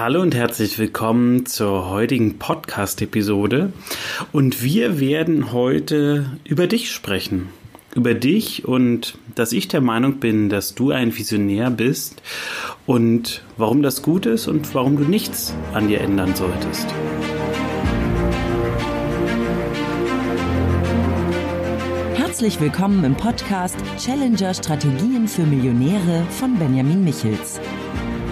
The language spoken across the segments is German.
Hallo und herzlich willkommen zur heutigen Podcast-Episode. Und wir werden heute über dich sprechen. Über dich und dass ich der Meinung bin, dass du ein Visionär bist und warum das gut ist und warum du nichts an dir ändern solltest. Herzlich willkommen im Podcast Challenger Strategien für Millionäre von Benjamin Michels.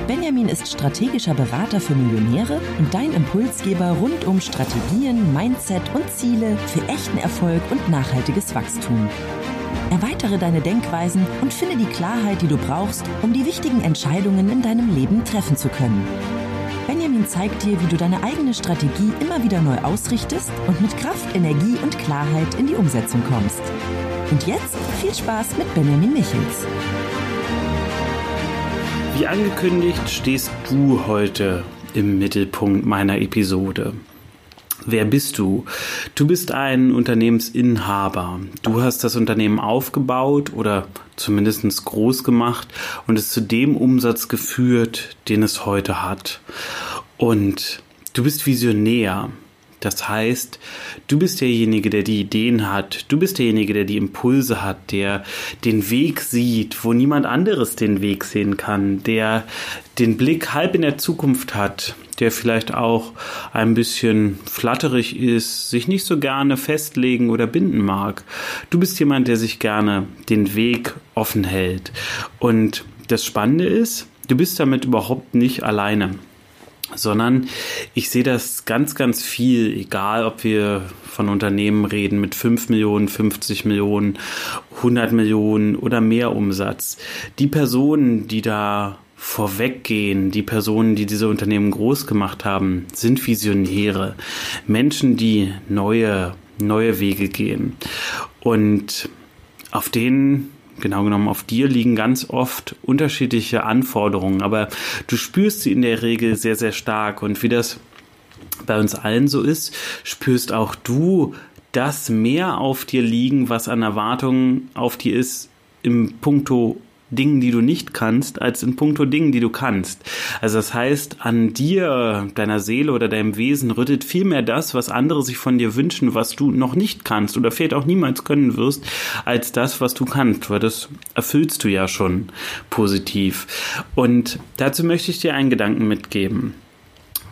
Benjamin ist strategischer Berater für Millionäre und dein Impulsgeber rund um Strategien, Mindset und Ziele für echten Erfolg und nachhaltiges Wachstum. Erweitere deine Denkweisen und finde die Klarheit, die du brauchst, um die wichtigen Entscheidungen in deinem Leben treffen zu können. Benjamin zeigt dir, wie du deine eigene Strategie immer wieder neu ausrichtest und mit Kraft, Energie und Klarheit in die Umsetzung kommst. Und jetzt viel Spaß mit Benjamin Michels. Wie angekündigt stehst du heute im Mittelpunkt meiner Episode. Wer bist du? Du bist ein Unternehmensinhaber. Du hast das Unternehmen aufgebaut oder zumindest groß gemacht und es zu dem Umsatz geführt, den es heute hat. Und du bist Visionär. Das heißt, du bist derjenige, der die Ideen hat, du bist derjenige, der die Impulse hat, der den Weg sieht, wo niemand anderes den Weg sehen kann, der den Blick halb in der Zukunft hat, der vielleicht auch ein bisschen flatterig ist, sich nicht so gerne festlegen oder binden mag. Du bist jemand, der sich gerne den Weg offen hält. Und das Spannende ist, du bist damit überhaupt nicht alleine sondern ich sehe das ganz, ganz viel, egal ob wir von Unternehmen reden mit 5 Millionen, 50 Millionen, 100 Millionen oder mehr Umsatz. Die Personen, die da vorweggehen, die Personen, die diese Unternehmen groß gemacht haben, sind Visionäre. Menschen, die neue, neue Wege gehen. Und auf denen genau genommen auf dir liegen ganz oft unterschiedliche Anforderungen, aber du spürst sie in der Regel sehr, sehr stark. Und wie das bei uns allen so ist, spürst auch du das mehr auf dir liegen, was an Erwartungen auf dir ist im Punkto Dingen, die du nicht kannst, als in puncto Dingen, die du kannst. Also das heißt, an dir, deiner Seele oder deinem Wesen rüttet viel mehr das, was andere sich von dir wünschen, was du noch nicht kannst oder vielleicht auch niemals können wirst, als das, was du kannst, weil das erfüllst du ja schon positiv. Und dazu möchte ich dir einen Gedanken mitgeben.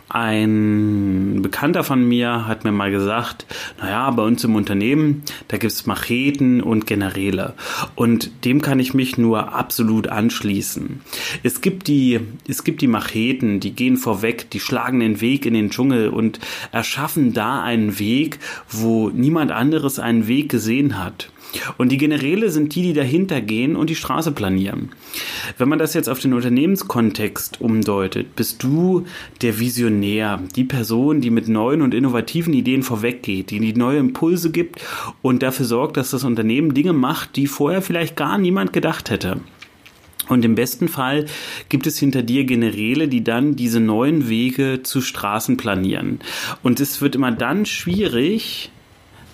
Ein Bekannter von mir hat mir mal gesagt, naja, bei uns im Unternehmen, da gibt's Macheten und Generäle. Und dem kann ich mich nur absolut anschließen. Es gibt die, es gibt die Macheten, die gehen vorweg, die schlagen den Weg in den Dschungel und erschaffen da einen Weg, wo niemand anderes einen Weg gesehen hat. Und die Generäle sind die, die dahinter gehen und die Straße planieren. Wenn man das jetzt auf den Unternehmenskontext umdeutet, bist du der Visionär, die Person, die mit neuen und innovativen Ideen vorweggeht, die die neue Impulse gibt und dafür sorgt, dass das Unternehmen Dinge macht, die vorher vielleicht gar niemand gedacht hätte. Und im besten Fall gibt es hinter dir Generäle, die dann diese neuen Wege zu Straßen planieren. Und es wird immer dann schwierig,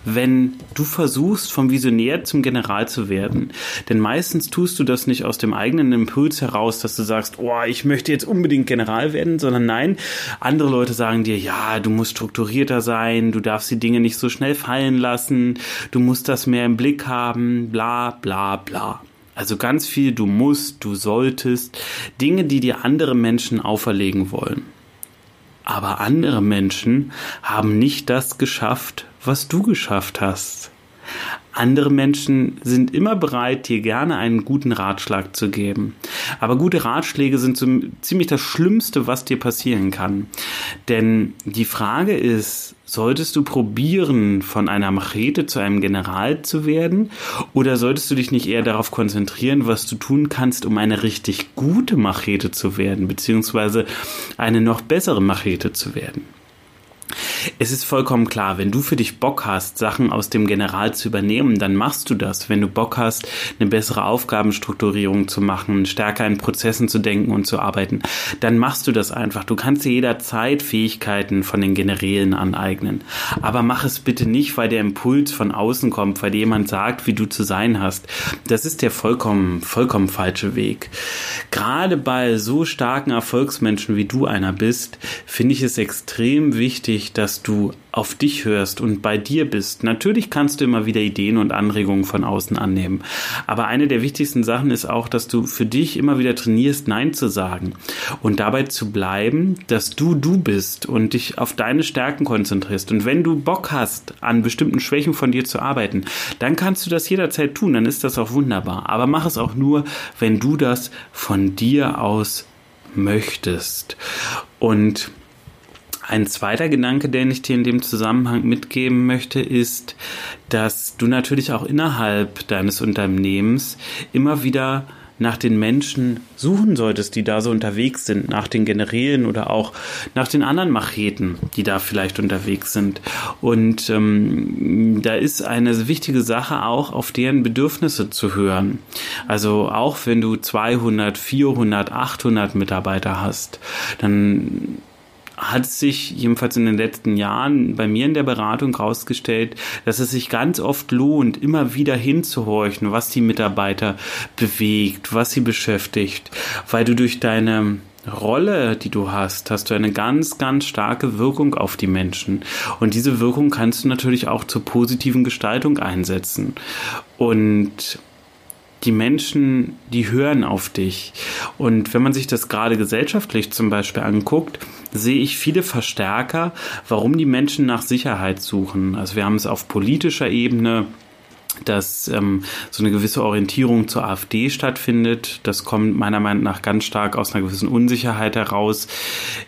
wenn du versuchst, vom Visionär zum General zu werden. Denn meistens tust du das nicht aus dem eigenen Impuls heraus, dass du sagst, oh, ich möchte jetzt unbedingt General werden, sondern nein, andere Leute sagen dir, ja, du musst strukturierter sein, du darfst die Dinge nicht so schnell fallen lassen, du musst das mehr im Blick haben, bla bla bla. Also ganz viel, du musst, du solltest, Dinge, die dir andere Menschen auferlegen wollen. Aber andere Menschen haben nicht das geschafft, was du geschafft hast. Andere Menschen sind immer bereit, dir gerne einen guten Ratschlag zu geben. Aber gute Ratschläge sind so ziemlich das Schlimmste, was dir passieren kann. Denn die Frage ist, solltest du probieren, von einer Machete zu einem General zu werden? Oder solltest du dich nicht eher darauf konzentrieren, was du tun kannst, um eine richtig gute Machete zu werden, beziehungsweise eine noch bessere Machete zu werden? Es ist vollkommen klar, wenn du für dich Bock hast, Sachen aus dem General zu übernehmen, dann machst du das. Wenn du Bock hast, eine bessere Aufgabenstrukturierung zu machen, stärker in Prozessen zu denken und zu arbeiten, dann machst du das einfach. Du kannst dir jederzeit Fähigkeiten von den Generälen aneignen. Aber mach es bitte nicht, weil der Impuls von außen kommt, weil dir jemand sagt, wie du zu sein hast. Das ist der vollkommen, vollkommen falsche Weg. Gerade bei so starken Erfolgsmenschen wie du einer bist, finde ich es extrem wichtig, dass du auf dich hörst und bei dir bist. Natürlich kannst du immer wieder Ideen und Anregungen von außen annehmen. Aber eine der wichtigsten Sachen ist auch, dass du für dich immer wieder trainierst, Nein zu sagen und dabei zu bleiben, dass du du bist und dich auf deine Stärken konzentrierst. Und wenn du Bock hast, an bestimmten Schwächen von dir zu arbeiten, dann kannst du das jederzeit tun. Dann ist das auch wunderbar. Aber mach es auch nur, wenn du das von dir aus möchtest. Und ein zweiter Gedanke, den ich dir in dem Zusammenhang mitgeben möchte, ist, dass du natürlich auch innerhalb deines Unternehmens immer wieder nach den Menschen suchen solltest, die da so unterwegs sind, nach den Generälen oder auch nach den anderen Macheten, die da vielleicht unterwegs sind. Und ähm, da ist eine wichtige Sache auch, auf deren Bedürfnisse zu hören. Also auch wenn du 200, 400, 800 Mitarbeiter hast, dann hat sich jedenfalls in den letzten Jahren bei mir in der Beratung herausgestellt, dass es sich ganz oft lohnt, immer wieder hinzuhorchen, was die Mitarbeiter bewegt, was sie beschäftigt, weil du durch deine Rolle, die du hast, hast du eine ganz, ganz starke Wirkung auf die Menschen. Und diese Wirkung kannst du natürlich auch zur positiven Gestaltung einsetzen. Und die Menschen, die hören auf dich. Und wenn man sich das gerade gesellschaftlich zum Beispiel anguckt, sehe ich viele Verstärker, warum die Menschen nach Sicherheit suchen. Also wir haben es auf politischer Ebene, dass ähm, so eine gewisse Orientierung zur AfD stattfindet. Das kommt meiner Meinung nach ganz stark aus einer gewissen Unsicherheit heraus.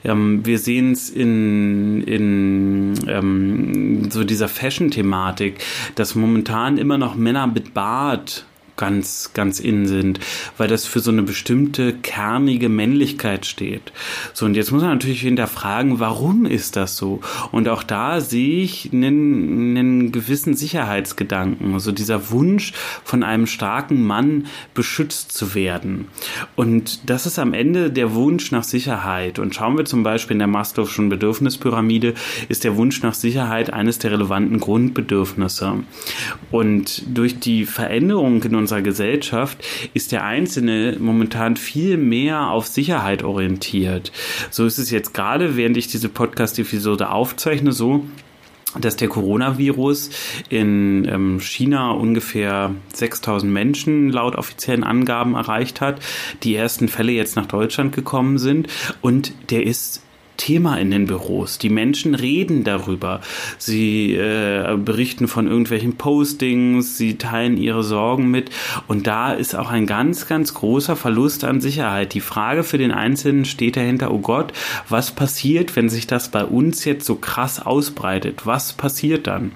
Ähm, wir sehen es in, in ähm, so dieser Fashion-Thematik, dass momentan immer noch Männer mit Bart ganz, ganz innen sind, weil das für so eine bestimmte kernige Männlichkeit steht. So, und jetzt muss man natürlich hinterfragen, warum ist das so? Und auch da sehe ich einen, einen gewissen Sicherheitsgedanken, also dieser Wunsch von einem starken Mann beschützt zu werden. Und das ist am Ende der Wunsch nach Sicherheit. Und schauen wir zum Beispiel in der Maslow'schen Bedürfnispyramide, ist der Wunsch nach Sicherheit eines der relevanten Grundbedürfnisse. Und durch die Veränderung in unserer Gesellschaft ist der Einzelne momentan viel mehr auf Sicherheit orientiert. So ist es jetzt gerade, während ich diese Podcast-Episode aufzeichne, so, dass der Coronavirus in ähm, China ungefähr 6000 Menschen laut offiziellen Angaben erreicht hat, die ersten Fälle jetzt nach Deutschland gekommen sind und der ist Thema in den Büros. Die Menschen reden darüber. Sie äh, berichten von irgendwelchen Postings, sie teilen ihre Sorgen mit. Und da ist auch ein ganz, ganz großer Verlust an Sicherheit. Die Frage für den Einzelnen steht dahinter, oh Gott, was passiert, wenn sich das bei uns jetzt so krass ausbreitet? Was passiert dann?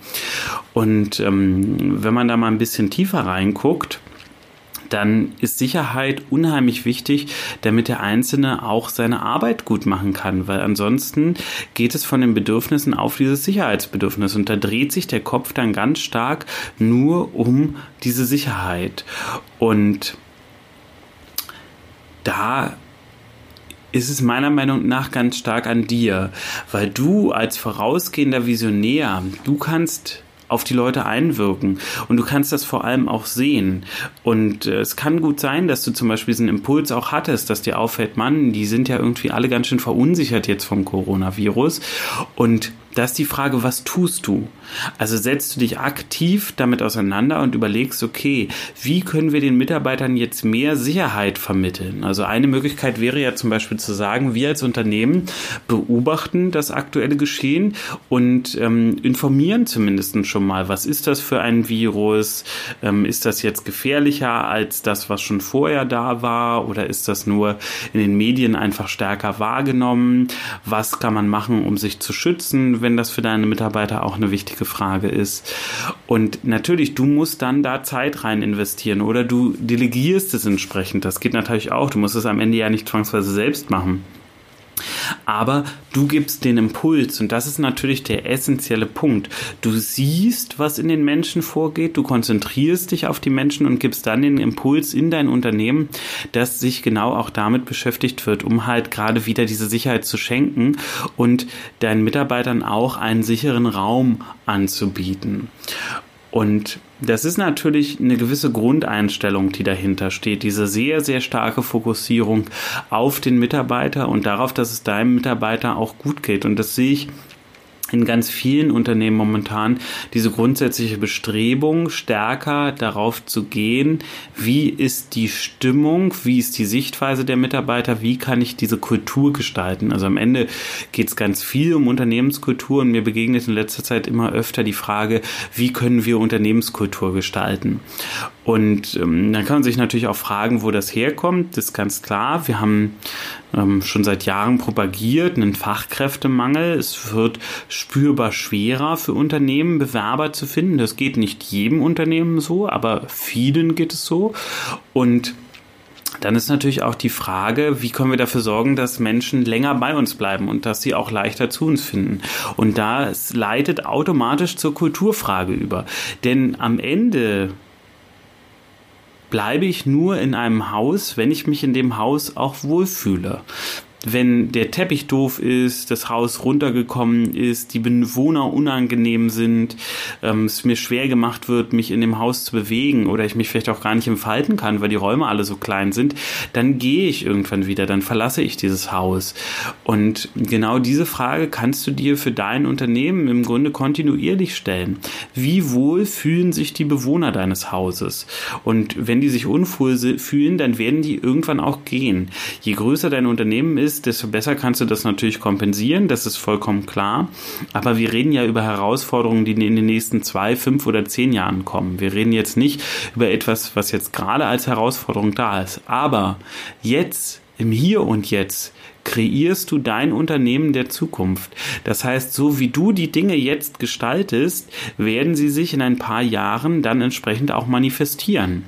Und ähm, wenn man da mal ein bisschen tiefer reinguckt, dann ist Sicherheit unheimlich wichtig, damit der Einzelne auch seine Arbeit gut machen kann, weil ansonsten geht es von den Bedürfnissen auf dieses Sicherheitsbedürfnis und da dreht sich der Kopf dann ganz stark nur um diese Sicherheit. Und da ist es meiner Meinung nach ganz stark an dir, weil du als vorausgehender Visionär, du kannst auf die Leute einwirken. Und du kannst das vor allem auch sehen. Und äh, es kann gut sein, dass du zum Beispiel diesen Impuls auch hattest, dass dir auffällt, Mann, die sind ja irgendwie alle ganz schön verunsichert jetzt vom Coronavirus. Und da ist die Frage, was tust du? Also setzt du dich aktiv damit auseinander und überlegst, okay, wie können wir den Mitarbeitern jetzt mehr Sicherheit vermitteln? Also eine Möglichkeit wäre ja zum Beispiel zu sagen, wir als Unternehmen beobachten das aktuelle Geschehen und ähm, informieren zumindest schon mal, was ist das für ein Virus? Ähm, ist das jetzt gefährlicher als das, was schon vorher da war? Oder ist das nur in den Medien einfach stärker wahrgenommen? Was kann man machen, um sich zu schützen, wenn das für deine Mitarbeiter auch eine wichtige Frage ist. Und natürlich, du musst dann da Zeit rein investieren oder du delegierst es entsprechend. Das geht natürlich auch. Du musst es am Ende ja nicht zwangsweise selbst machen. Aber du gibst den Impuls und das ist natürlich der essentielle Punkt. Du siehst, was in den Menschen vorgeht, du konzentrierst dich auf die Menschen und gibst dann den Impuls in dein Unternehmen, das sich genau auch damit beschäftigt wird, um halt gerade wieder diese Sicherheit zu schenken und deinen Mitarbeitern auch einen sicheren Raum anzubieten. Und das ist natürlich eine gewisse Grundeinstellung, die dahinter steht. Diese sehr, sehr starke Fokussierung auf den Mitarbeiter und darauf, dass es deinem Mitarbeiter auch gut geht. Und das sehe ich in ganz vielen Unternehmen momentan diese grundsätzliche Bestrebung, stärker darauf zu gehen, wie ist die Stimmung, wie ist die Sichtweise der Mitarbeiter, wie kann ich diese Kultur gestalten. Also am Ende geht es ganz viel um Unternehmenskultur und mir begegnet in letzter Zeit immer öfter die Frage, wie können wir Unternehmenskultur gestalten. Und ähm, dann kann man sich natürlich auch fragen, wo das herkommt. Das ist ganz klar. Wir haben ähm, schon seit Jahren propagiert, einen Fachkräftemangel. Es wird spürbar schwerer für Unternehmen, Bewerber zu finden. Das geht nicht jedem Unternehmen so, aber vielen geht es so. Und dann ist natürlich auch die Frage, wie können wir dafür sorgen, dass Menschen länger bei uns bleiben und dass sie auch leichter zu uns finden. Und das leitet automatisch zur Kulturfrage über. Denn am Ende bleibe ich nur in einem Haus, wenn ich mich in dem Haus auch wohlfühle wenn der Teppich doof ist, das Haus runtergekommen ist, die Bewohner unangenehm sind, ähm, es mir schwer gemacht wird, mich in dem Haus zu bewegen oder ich mich vielleicht auch gar nicht entfalten kann, weil die Räume alle so klein sind, dann gehe ich irgendwann wieder, dann verlasse ich dieses Haus. Und genau diese Frage kannst du dir für dein Unternehmen im Grunde kontinuierlich stellen. Wie wohl fühlen sich die Bewohner deines Hauses? Und wenn die sich unwohl fühlen, dann werden die irgendwann auch gehen. Je größer dein Unternehmen ist, ist, desto besser kannst du das natürlich kompensieren, das ist vollkommen klar. Aber wir reden ja über Herausforderungen, die in den nächsten zwei, fünf oder zehn Jahren kommen. Wir reden jetzt nicht über etwas, was jetzt gerade als Herausforderung da ist. Aber jetzt, im Hier und Jetzt, kreierst du dein Unternehmen der Zukunft. Das heißt, so wie du die Dinge jetzt gestaltest, werden sie sich in ein paar Jahren dann entsprechend auch manifestieren.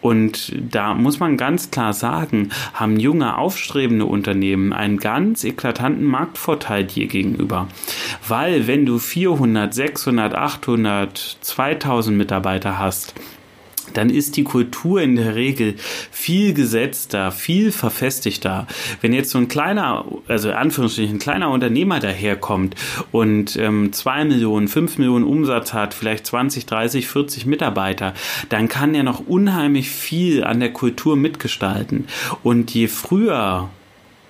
Und da muss man ganz klar sagen, haben junge, aufstrebende Unternehmen einen ganz eklatanten Marktvorteil dir gegenüber. Weil wenn du 400, 600, 800, 2000 Mitarbeiter hast, dann ist die Kultur in der Regel viel gesetzter, viel verfestigter. Wenn jetzt so ein kleiner, also Anführungsstrichen, ein kleiner Unternehmer daherkommt und ähm, Millionen, fünf Millionen Umsatz hat, vielleicht 20, 30, 40 Mitarbeiter, dann kann er noch unheimlich viel an der Kultur mitgestalten. Und je früher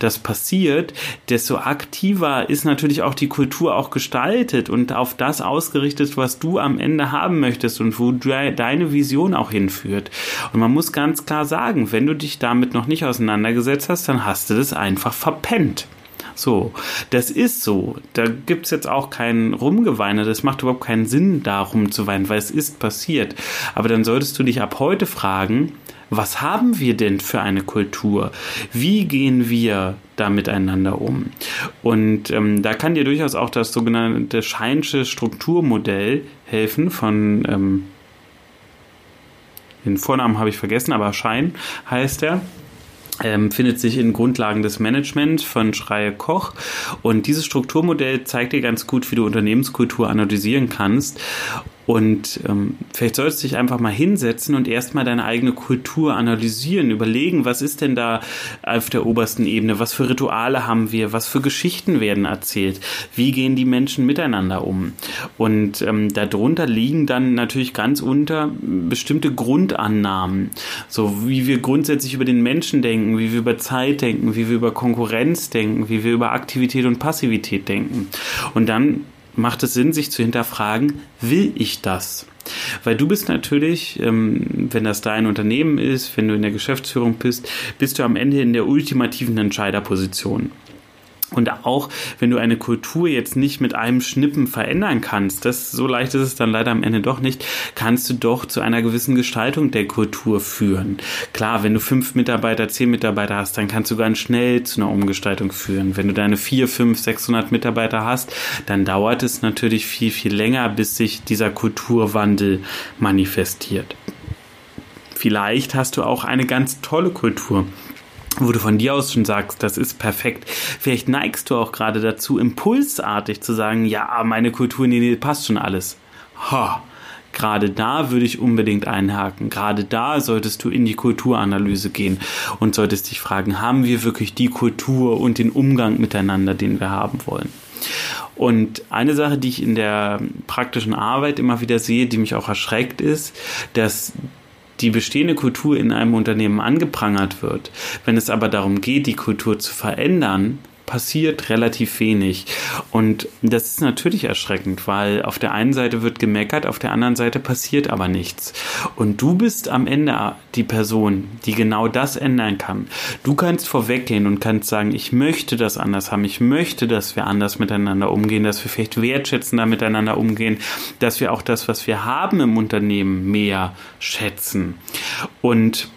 das passiert, desto aktiver ist natürlich auch die Kultur auch gestaltet und auf das ausgerichtet, was du am Ende haben möchtest und wo deine Vision auch hinführt. Und man muss ganz klar sagen, wenn du dich damit noch nicht auseinandergesetzt hast, dann hast du das einfach verpennt. So, das ist so. Da gibt es jetzt auch kein Rumgeweine. Das macht überhaupt keinen Sinn, darum zu weinen, weil es ist passiert. Aber dann solltest du dich ab heute fragen, was haben wir denn für eine Kultur? Wie gehen wir da miteinander um? Und ähm, da kann dir durchaus auch das sogenannte Scheinsche Strukturmodell helfen von ähm, den Vornamen habe ich vergessen, aber Schein heißt er ähm, findet sich in Grundlagen des Managements von Schreier Koch. Und dieses Strukturmodell zeigt dir ganz gut, wie du Unternehmenskultur analysieren kannst. Und ähm, vielleicht solltest du dich einfach mal hinsetzen und erstmal deine eigene Kultur analysieren, überlegen, was ist denn da auf der obersten Ebene, was für Rituale haben wir, was für Geschichten werden erzählt, wie gehen die Menschen miteinander um. Und ähm, darunter liegen dann natürlich ganz unter bestimmte Grundannahmen, so wie wir grundsätzlich über den Menschen denken, wie wir über Zeit denken, wie wir über Konkurrenz denken, wie wir über Aktivität und Passivität denken. Und dann macht es Sinn, sich zu hinterfragen, will ich das? Weil du bist natürlich, ähm, wenn das dein Unternehmen ist, wenn du in der Geschäftsführung bist, bist du am Ende in der ultimativen Entscheiderposition. Und auch wenn du eine Kultur jetzt nicht mit einem Schnippen verändern kannst, das so leicht ist es dann leider am Ende doch nicht, kannst du doch zu einer gewissen Gestaltung der Kultur führen. Klar, wenn du fünf Mitarbeiter, zehn Mitarbeiter hast, dann kannst du ganz schnell zu einer Umgestaltung führen. Wenn du deine vier, fünf, sechshundert Mitarbeiter hast, dann dauert es natürlich viel, viel länger, bis sich dieser Kulturwandel manifestiert. Vielleicht hast du auch eine ganz tolle Kultur wo du von dir aus schon sagst, das ist perfekt. Vielleicht neigst du auch gerade dazu, impulsartig zu sagen, ja, meine Kultur, nee, nee, passt schon alles. Ha, Gerade da würde ich unbedingt einhaken. Gerade da solltest du in die Kulturanalyse gehen und solltest dich fragen, haben wir wirklich die Kultur und den Umgang miteinander, den wir haben wollen? Und eine Sache, die ich in der praktischen Arbeit immer wieder sehe, die mich auch erschreckt, ist, dass die bestehende Kultur in einem Unternehmen angeprangert wird. Wenn es aber darum geht, die Kultur zu verändern, passiert relativ wenig. Und das ist natürlich erschreckend, weil auf der einen Seite wird gemeckert, auf der anderen Seite passiert aber nichts. Und du bist am Ende die Person, die genau das ändern kann. Du kannst vorweggehen und kannst sagen, ich möchte das anders haben, ich möchte, dass wir anders miteinander umgehen, dass wir vielleicht wertschätzender miteinander umgehen, dass wir auch das, was wir haben im Unternehmen, mehr schätzen. Und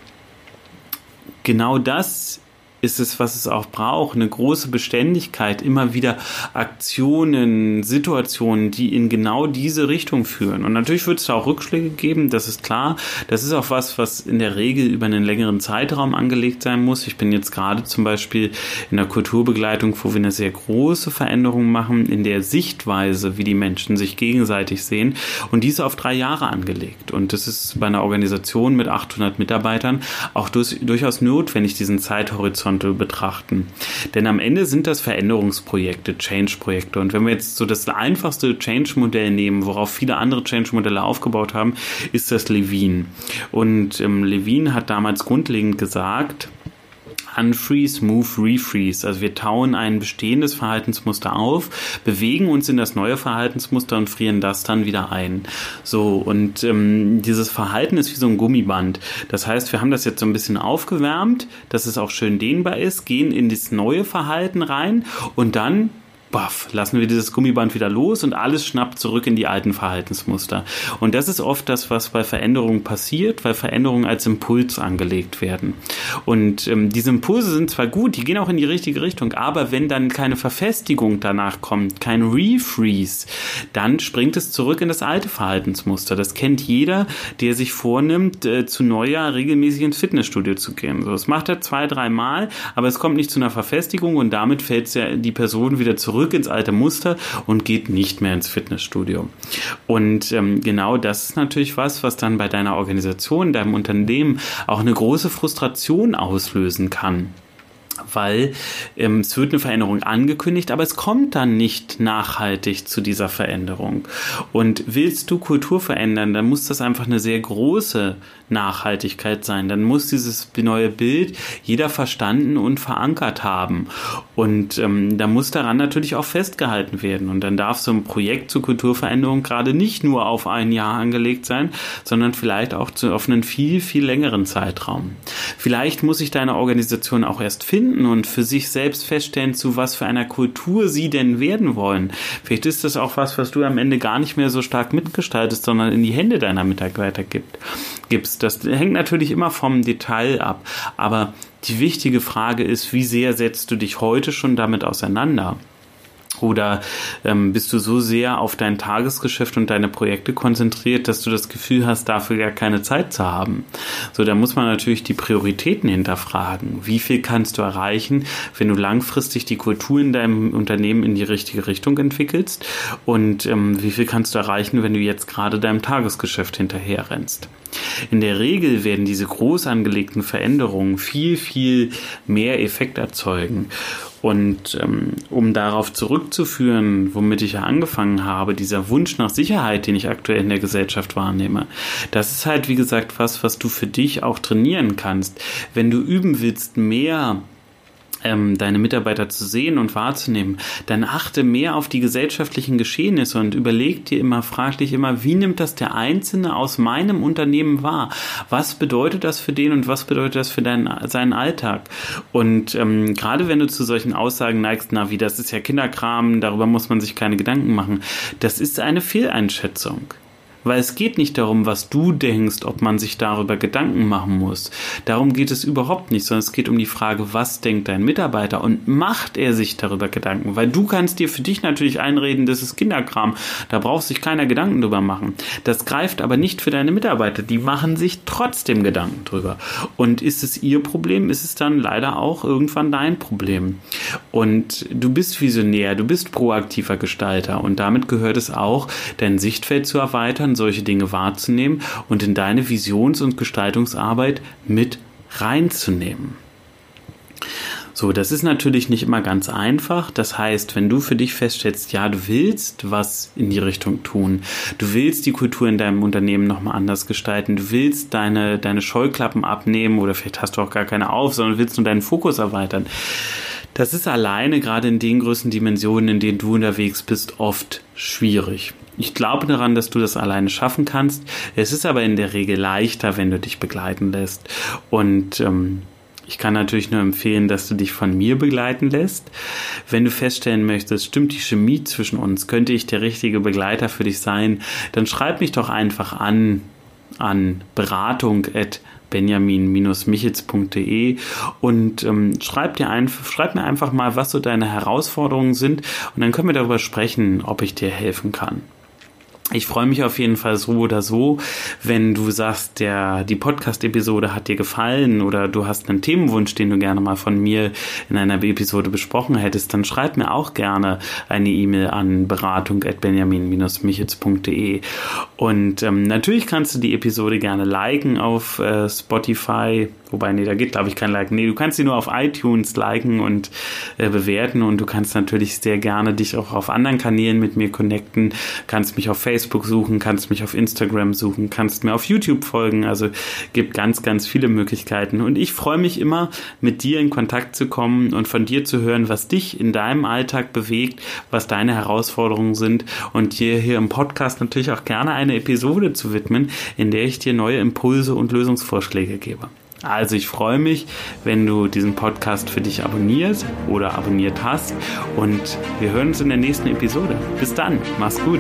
genau das ist es, was es auch braucht. Eine große Beständigkeit, immer wieder Aktionen, Situationen, die in genau diese Richtung führen. Und natürlich wird es da auch Rückschläge geben, das ist klar. Das ist auch was, was in der Regel über einen längeren Zeitraum angelegt sein muss. Ich bin jetzt gerade zum Beispiel in der Kulturbegleitung, wo wir eine sehr große Veränderung machen in der Sichtweise, wie die Menschen sich gegenseitig sehen. Und diese auf drei Jahre angelegt. Und das ist bei einer Organisation mit 800 Mitarbeitern auch durchaus notwendig, diesen Zeithorizont Horizonte betrachten. Denn am Ende sind das Veränderungsprojekte, Change-Projekte. Und wenn wir jetzt so das einfachste Change-Modell nehmen, worauf viele andere Change-Modelle aufgebaut haben, ist das Levine. Und ähm, Levine hat damals grundlegend gesagt, Unfreeze, Move, Refreeze. Also wir tauen ein bestehendes Verhaltensmuster auf, bewegen uns in das neue Verhaltensmuster und frieren das dann wieder ein. So, und ähm, dieses Verhalten ist wie so ein Gummiband. Das heißt, wir haben das jetzt so ein bisschen aufgewärmt, dass es auch schön dehnbar ist, gehen in das neue Verhalten rein und dann baff, lassen wir dieses Gummiband wieder los und alles schnappt zurück in die alten Verhaltensmuster. Und das ist oft das, was bei Veränderungen passiert, weil Veränderungen als Impuls angelegt werden. Und ähm, diese Impulse sind zwar gut, die gehen auch in die richtige Richtung, aber wenn dann keine Verfestigung danach kommt, kein Refreeze, dann springt es zurück in das alte Verhaltensmuster. Das kennt jeder, der sich vornimmt, äh, zu Neujahr regelmäßig ins Fitnessstudio zu gehen. So, das macht er zwei, drei Mal, aber es kommt nicht zu einer Verfestigung und damit fällt ja die Person wieder zurück zurück ins alte Muster und geht nicht mehr ins Fitnessstudio. Und ähm, genau das ist natürlich was, was dann bei deiner Organisation, deinem Unternehmen auch eine große Frustration auslösen kann weil ähm, es wird eine Veränderung angekündigt, aber es kommt dann nicht nachhaltig zu dieser Veränderung. Und willst du Kultur verändern, dann muss das einfach eine sehr große Nachhaltigkeit sein. Dann muss dieses neue Bild jeder verstanden und verankert haben. Und ähm, da muss daran natürlich auch festgehalten werden. Und dann darf so ein Projekt zur Kulturveränderung gerade nicht nur auf ein Jahr angelegt sein, sondern vielleicht auch zu, auf einen viel, viel längeren Zeitraum. Vielleicht muss sich deine Organisation auch erst finden und für sich selbst feststellen, zu was für einer Kultur sie denn werden wollen. Vielleicht ist das auch was, was du am Ende gar nicht mehr so stark mitgestaltest, sondern in die Hände deiner Mitarbeiter gibt, gibst. Das hängt natürlich immer vom Detail ab. Aber die wichtige Frage ist, wie sehr setzt du dich heute schon damit auseinander? Oder ähm, bist du so sehr auf dein Tagesgeschäft und deine Projekte konzentriert, dass du das Gefühl hast, dafür gar keine Zeit zu haben? So, da muss man natürlich die Prioritäten hinterfragen. Wie viel kannst du erreichen, wenn du langfristig die Kultur in deinem Unternehmen in die richtige Richtung entwickelst? Und ähm, wie viel kannst du erreichen, wenn du jetzt gerade deinem Tagesgeschäft hinterherrennst? In der Regel werden diese groß angelegten Veränderungen viel, viel mehr Effekt erzeugen. Und ähm, um darauf zurückzuführen, womit ich ja angefangen habe, dieser Wunsch nach Sicherheit, den ich aktuell in der Gesellschaft wahrnehme, das ist halt, wie gesagt, was, was du für dich auch trainieren kannst. Wenn du üben willst, mehr ähm, deine Mitarbeiter zu sehen und wahrzunehmen, dann achte mehr auf die gesellschaftlichen Geschehnisse und überleg dir immer, frag dich immer, wie nimmt das der Einzelne aus meinem Unternehmen wahr? Was bedeutet das für den und was bedeutet das für deinen, seinen Alltag? Und ähm, gerade wenn du zu solchen Aussagen neigst, na wie, das ist ja Kinderkram, darüber muss man sich keine Gedanken machen, das ist eine Fehleinschätzung Weil es geht nicht darum, was du denkst, ob man sich darüber Gedanken machen muss. Darum geht es überhaupt nicht, sondern es geht um die Frage, was denkt dein Mitarbeiter und macht er sich darüber Gedanken? Weil du kannst dir für dich natürlich einreden, das ist Kinderkram. Da braucht sich keiner Gedanken drüber machen. Das greift aber nicht für deine Mitarbeiter. Die machen sich trotzdem Gedanken drüber. Und ist es ihr Problem, ist es dann leider auch irgendwann dein Problem. Und du bist visionär, du bist proaktiver Gestalter und damit gehört es auch, dein Sichtfeld zu erweitern, solche Dinge wahrzunehmen und in deine Visions- und Gestaltungsarbeit mit reinzunehmen. So, das ist natürlich nicht immer ganz einfach. Das heißt, wenn du für dich feststellst, ja, du willst was in die Richtung tun, du willst die Kultur in deinem Unternehmen nochmal anders gestalten, du willst deine, deine Scheuklappen abnehmen oder vielleicht hast du auch gar keine auf, sondern willst nur deinen Fokus erweitern. Das ist alleine gerade in den größten Dimensionen, in denen du unterwegs bist, oft schwierig. Ich glaube daran, dass du das alleine schaffen kannst. Es ist aber in der Regel leichter, wenn du dich begleiten lässt. Und ähm, ich kann natürlich nur empfehlen, dass du dich von mir begleiten lässt. Wenn du feststellen möchtest, stimmt die Chemie zwischen uns, könnte ich der richtige Begleiter für dich sein, dann schreib mich doch einfach an an beratung at benjamin-michitz.de und ähm, schreib, dir ein, schreib mir einfach mal, was so deine Herausforderungen sind und dann können wir darüber sprechen, ob ich dir helfen kann. Ich freue mich auf jeden Fall so oder so, wenn du sagst, der, die Podcast-Episode hat dir gefallen oder du hast einen Themenwunsch, den du gerne mal von mir in einer Episode besprochen hättest, dann schreib mir auch gerne eine E-Mail an beratung.benjamin-michitz.de. Und ähm, natürlich kannst du die Episode gerne liken auf äh, Spotify, Wobei, nee, da geht, glaube ich, kein Like. Nee, du kannst sie nur auf iTunes liken und äh, bewerten und du kannst natürlich sehr gerne dich auch auf anderen Kanälen mit mir connecten. Kannst mich auf Facebook suchen, kannst mich auf Instagram suchen, kannst mir auf YouTube folgen. Also gibt ganz, ganz viele Möglichkeiten. Und ich freue mich immer, mit dir in Kontakt zu kommen und von dir zu hören, was dich in deinem Alltag bewegt, was deine Herausforderungen sind und dir hier im Podcast natürlich auch gerne eine Episode zu widmen, in der ich dir neue Impulse und Lösungsvorschläge gebe. Also ich freue mich, wenn du diesen Podcast für dich abonnierst oder abonniert hast und wir hören uns in der nächsten Episode. Bis dann, mach's gut.